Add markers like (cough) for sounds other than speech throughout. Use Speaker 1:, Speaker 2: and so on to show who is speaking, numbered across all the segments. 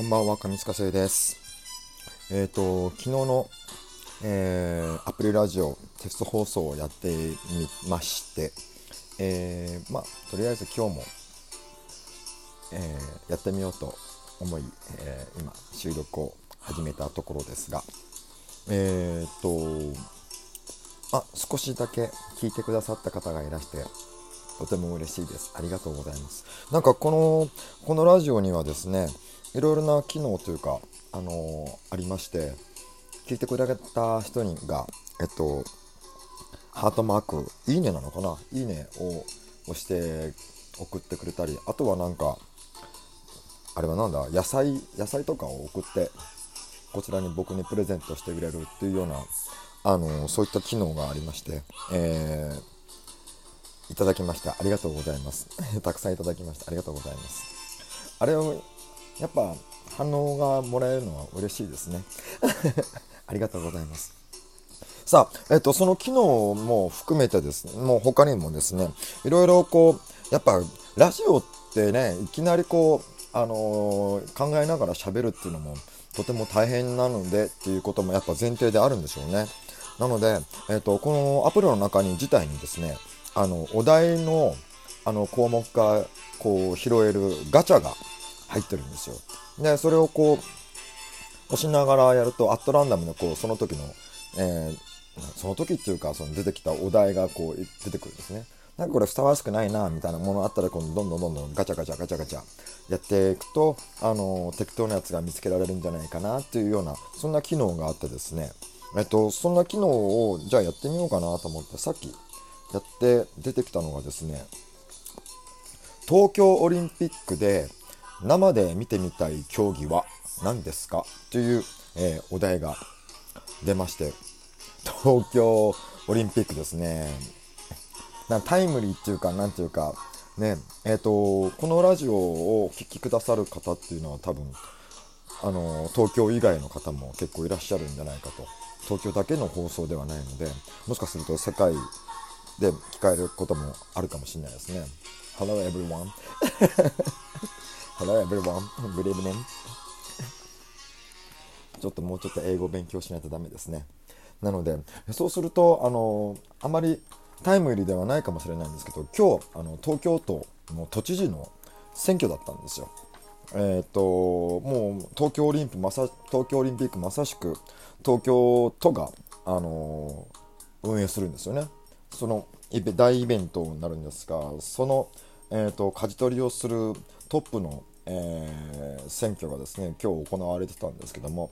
Speaker 1: こんばんは、上塚生です。えっ、と、昨日の、えーアプリラジオテスト放送をやってみまして、えーまあ、とりあえず今日も、えーやってみようと思い、えー今、収録を始めたところですが、えっ、と、あ、少しだけ聞いてくださった方がいらして、とても嬉しいです。ありがとうございます。なんかこの、このラジオにはですね、いろいろな機能というか、あのありまして、聞いてくれた人にが、えっと、ハートマーク、いいねなのかな？いいねを押して送ってくれたり、あとはなんか、あれはなんだ、野菜、野菜とかを送って、こちらに僕にプレゼントしてくれるっていうような、あのそういった機能がありまして、えーいただきました。ありがとうございます。(laughs) たくさんいただきました。ありがとうございます。あれを、やっぱ反応がもらえるのは嬉しいですね。(laughs) ありがとうございます。さあ、えっと、その機能も含めてですね、もう他にもですね、いろいろこう、やっぱラジオってね、いきなりこう、あのー考えながら喋るっていうのもとても大変なのでっていうこともやっぱ前提であるんでしょうね。なので、えっと、このアプリの中に自体にですね、あの、お題のあの項目がこう拾えるガチャが入ってるんですよ。で、それをこう、押しながらやると、アットランダムのこう、その時の、えーその時っていうか、その出てきたお題がこう、出てくるんですね。なんかこれふさわしくないな、みたいなものあったら、こうどんどんどんどんガチャガチャガチャガチャやっていくと、あの、適当なやつが見つけられるんじゃないかなっていうような、そんな機能があってですね。えっと、そんな機能を、じゃあやってみようかなと思って、さっきやって出てきたのがですね、東京オリンピックで生で見てみたい競技は何ですか？という、えーお題が出まして東京オリンピックですね。なタイムリーっていうかなんていうかねえっ、とこのラジオをお聞きくださる方っていうのは多分あの東京以外の方も結構いらっしゃるんじゃないかと。東京だけの放送ではないのでもしかすると世界で聞かれることもあるかもしれないですね。Hello everyone. (laughs) Hello everyone Good evening ちょっともうちょっと英語勉強しないとダメですね。なのでそうするとあのあまりタイムリーではないかもしれないんですけど今日あの東京都の都知事の選挙だったんですよ。えっ、ともう東京オリンピックまさ東京オリンピックまさしく東京都があの運営するんですよね。その大イベントになるんですがその、えー、と舵取りをするトップの、えー選挙がですね今日行われてたんですけども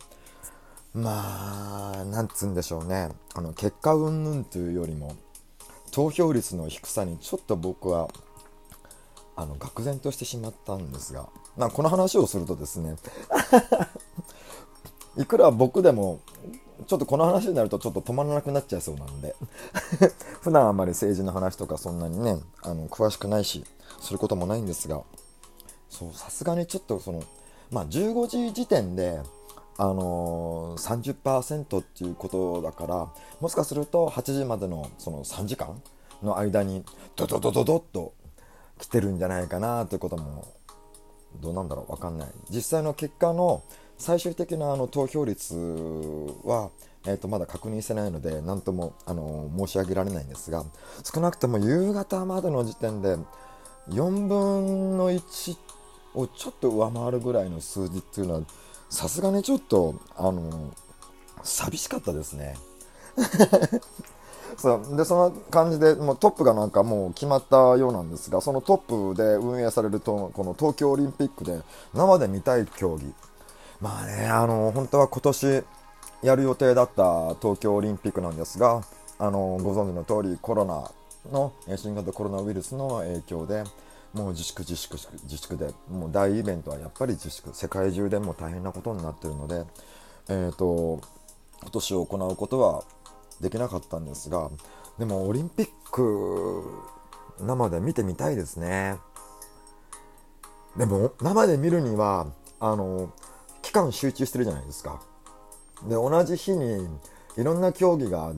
Speaker 1: まあなんつうんでしょうね。あの結果云々というよりも投票率の低さにちょっと僕はあの愕然としてしまったんですが、ま、この話をするとですね (laughs) いくら僕でもちょっとこの話になるとちょっと止まらなくなっちゃいそうなんで (laughs) 普段あまり政治の話とかそんなにねあの詳しくないしすることもないんですがさすがにちょっとそのまあ15時時点であのー、30%っていうことだからもしかすると8時までのその3時間の間にドドドドドッと来てるんじゃないかなということもどうなんだろうわかんない。実際の結果の最終的なあの投票率は、えー、とまだ確認してないので何ともあの申し上げられないんですが少なくとも夕方までの時点で4分の1をちょっと上回るぐらいの数字っていうのはさすがにちょっとあの寂しかったですね。(laughs) そうでその感じでもうトップがなんかもう決まったようなんですがそのトップで運営されるとこの東京オリンピックで生で見たい競技まあねあの本当は今年やる予定だった東京オリンピックなんですがあのご存知の通りコロナの新型コロナウイルスの影響でもう自粛自粛自粛でもう大イベントはやっぱり自粛世界中でも大変なことになっているので、えー、と今年行うことはできなかったんですがでもオリンピック生で見てみたいですね。でも生で見るにはあの期間集中してるじゃないですか。で同じ日にいろんな競技が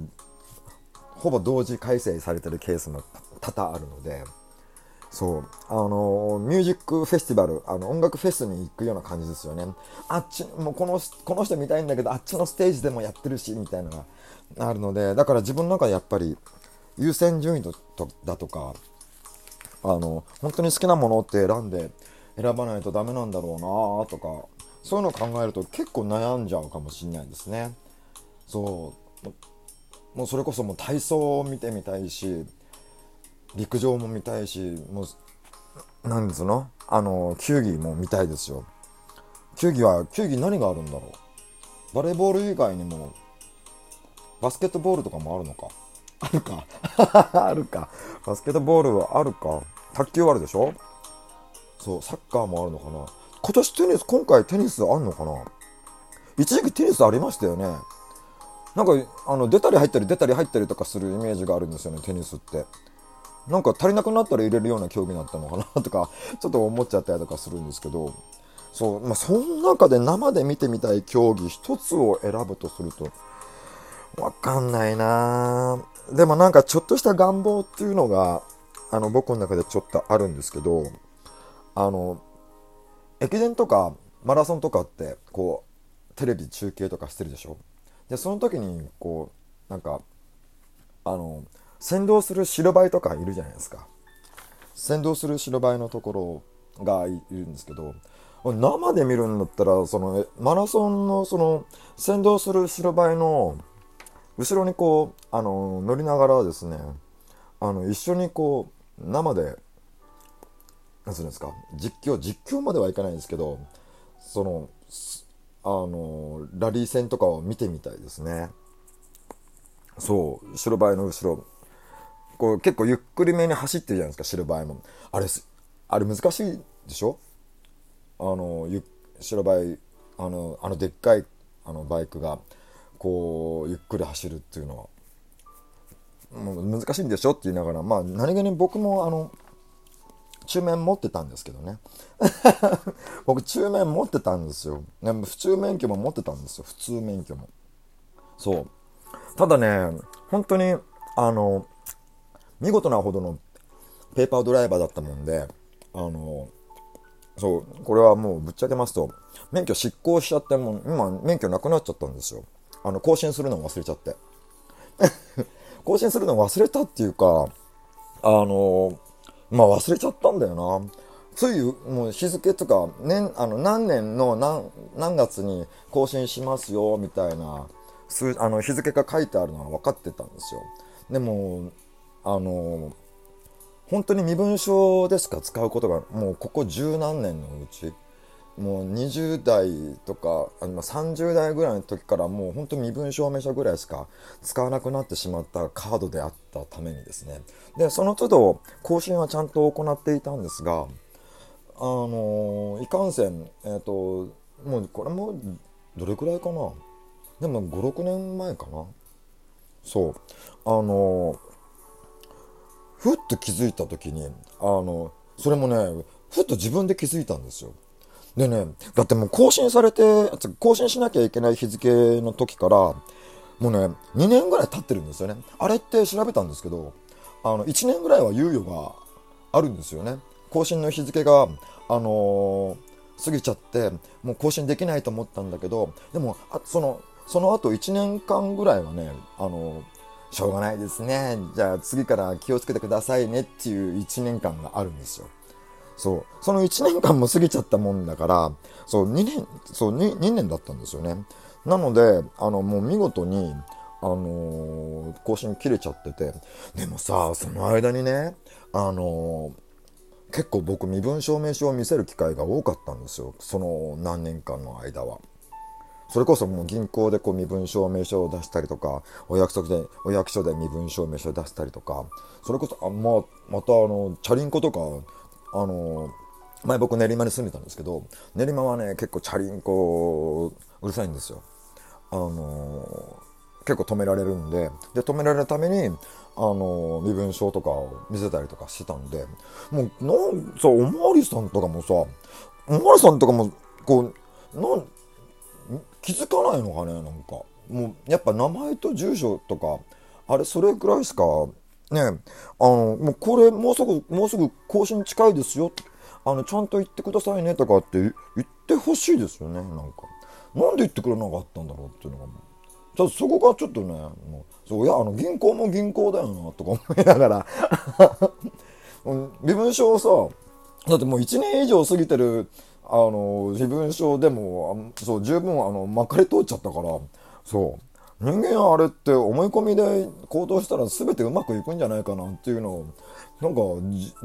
Speaker 1: ほぼ同時開催されてるケースも多々あるのでそう。あのミュージックフェスティバルあの音楽フェスに行くような感じですよね。あっちもうこのこの人見たいんだけどあっちのステージでもやってるしみたいなのがあるのでだから自分の中でやっぱり優先順位とだとかあの本当に好きなものって選んで選ばないとダメなんだろうなとかそういうのを考えると結構悩んじゃうかもしれないですね。そうもうそれこそもう体操を見てみたいし陸上も見たいしもう何ですの？あの球技も見たいですよ。球技は球技何があるんだろう？バレーボール以外にもバスケットボールとかもあるのか？あるか。(laughs) あるか。バスケットボールはあるか。卓球あるでしょ？そうサッカーもあるのかな。今年テニス今回テニスあんのかな？一時期テニスありましたよね。なんかあの出たり入ったり出たり入ったりとかするイメージがあるんですよねテニスってなんか足りなくなったら入れるような競技だったのかなとか (laughs) ちょっと思っちゃったりとかするんですけどそう、まあ、その中で生で見てみたい競技一つを選ぶとするとわかんないな。でもなんかちょっとした願望っていうのがあの僕の中でちょっとあるんですけどあの駅伝とかマラソンとかってこうテレビ中継とかしてるでしょ？でその時にこうなんかあの先導する白バイとかいるじゃないですか。先導する白バイのところがいるんですけど生で見るんだったらそのマラソンのその先導する白バイの後ろにこうあの乗りながらですねあの一緒にこう生で何するんですか実況実況まではいかないんですけどそのあのラリー戦とかを見てみたいですね。そう白バイの後ろこう結構ゆっくりめに走ってるじゃないですか白バイも。あれあれ難しいでしょ？あのゆ白バイあのあのでっかいあのバイクがこうゆっくり走るっていうのは。もう難しいんでしょ？って言いながら。まあ何気に僕もあの中面持ってたんですけどね。(laughs) 僕中面持ってたんですよ。普通免許も持ってたんですよ。普通免許も。そう。ただね本当にあの見事なほどのペーパードライバーだったもんで、あの、そう、これはもうぶっちゃけますと、免許失効しちゃって、もう今免許なくなっちゃったんですよ。あの、更新するのを忘れちゃって。(laughs) 更新するの忘れたっていうか、あの、まあ忘れちゃったんだよな。つい、もう日付とか、年、あの、何年の何、何月に更新しますよ、みたいな、あの、日付が書いてあるのは分かってたんですよ。でも、あの本当に身分証でしか？使うことがもうここ十何年のうち。もう20代とかあの30代ぐらいの時からもう本当身分証明書ぐらいしか使わなくなってしまったカードであったためにですね。でその都度更新はちゃんと行っていたんですがあのいかんせんえっ、ー、ともうこれもどれくらいかな？でも56年前かな？そう。あのふっと気づいた時に、あの、それもね、ふっと自分で気づいたんですよ。でね、だってもう更新されて、更新しなきゃいけない日付の時から、もうね、2年ぐらい経ってるんですよね。あれって調べたんですけど、あの、1年ぐらいは猶予があるんですよね。更新の日付が、あのー、過ぎちゃって、もう更新できないと思ったんだけど、でも、あその、その後1年間ぐらいはね、あのーしょうがないですね。じゃあ次から気をつけてくださいねっていう1年間があるんですよ。そう。その1年間も過ぎちゃったもんだから、そう、2年、そう、2, 2年だったんですよね。なので、あの、もう見事に、あのー、更新切れちゃってて。でもさ、その間にね、あのー、結構僕身分証明書を見せる機会が多かったんですよ。その何年間の間は。それこそもう銀行でこう身分証明書を出したりとか、お約束で、お役所で身分証明書を出したりとか、それこそ、あま、またあの、チャリンコとか、あの、前僕練馬に住んでたんですけど、練馬はね、結構チャリンコ、うるさいんですよ。あの、結構止められるんで、で、止められるために、あの、身分証とかを見せたりとかしてたんで、もう、なんさ、おまわりさんとかもさ、おまわりさんとかも、こう、なん、気づかないのかねなんかもうやっぱ名前と住所とかあれそれくらいしかね、あの、もうこれもうすぐ、もうすぐ更新近いですよ。あの、ちゃんと言ってくださいねとかって言ってほしいですよね、なんか。なんで言ってくれなかったんだろうっていうのが。ちょっとそこがちょっとね、もうそういや、あの、銀行も銀行だよな、とか思いながら (laughs) 身分証さ、だってもう1年以上過ぎてる、あの、身分証でも、そう、十分、あの、まかり通っちゃったから、そう。人間あれって思い込みで行動したら全てうまくいくんじゃないかなっていうのを、なんか、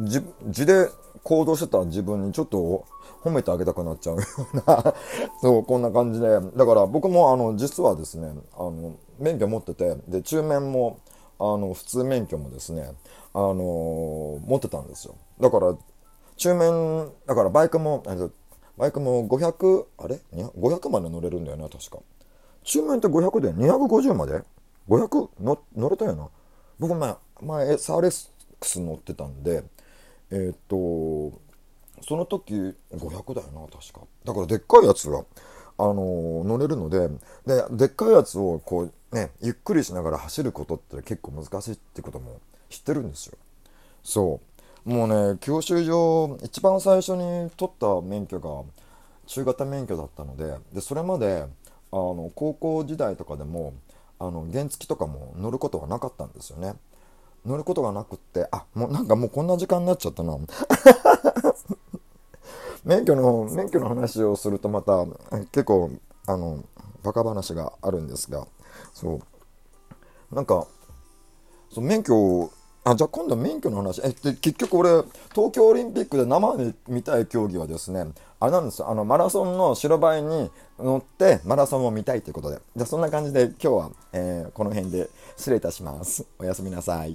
Speaker 1: じ、字で行動してた自分にちょっと褒めてあげたくなっちゃうようなそう、こんな感じで。だから僕もあの、実はですね、あの、免許持ってて、で、中免も、あの、普通免許もですね、あの、持ってたんですよ。だから、中免、だからバイクも、バイクも500、あれ ?500 まで乗れるんだよね、確か。中面って500で250まで ?500 の乗れたよな。僕前、前 SRX 乗ってたんで、えー、っと、その時500だよな、確か。だからでっかいやつが、あのー、乗れるので、で、でっかいやつをこうね、ゆっくりしながら走ることって結構難しいってことも知ってるんですよ。そう。もうね、教習所、一番最初に取った免許が中型免許だったので、で、それまで、あの高校時代とかでもあの原付とかも乗ることがなかったんですよね。乗ることがなくってあもうなんかもうこんな時間になっちゃったな。(laughs) 免許の免許の話をするとまた結構あのバカ話があるんですがそう。なんかそう免許をあじゃあ今度免許の話。えで結局俺東京オリンピックで生で見たい競技はですねあれなんですよ。あのマラソンの白バイに乗ってマラソンを見たいということで。じゃあそんな感じで今日は、えー、この辺で失礼いたします。おやすみなさい。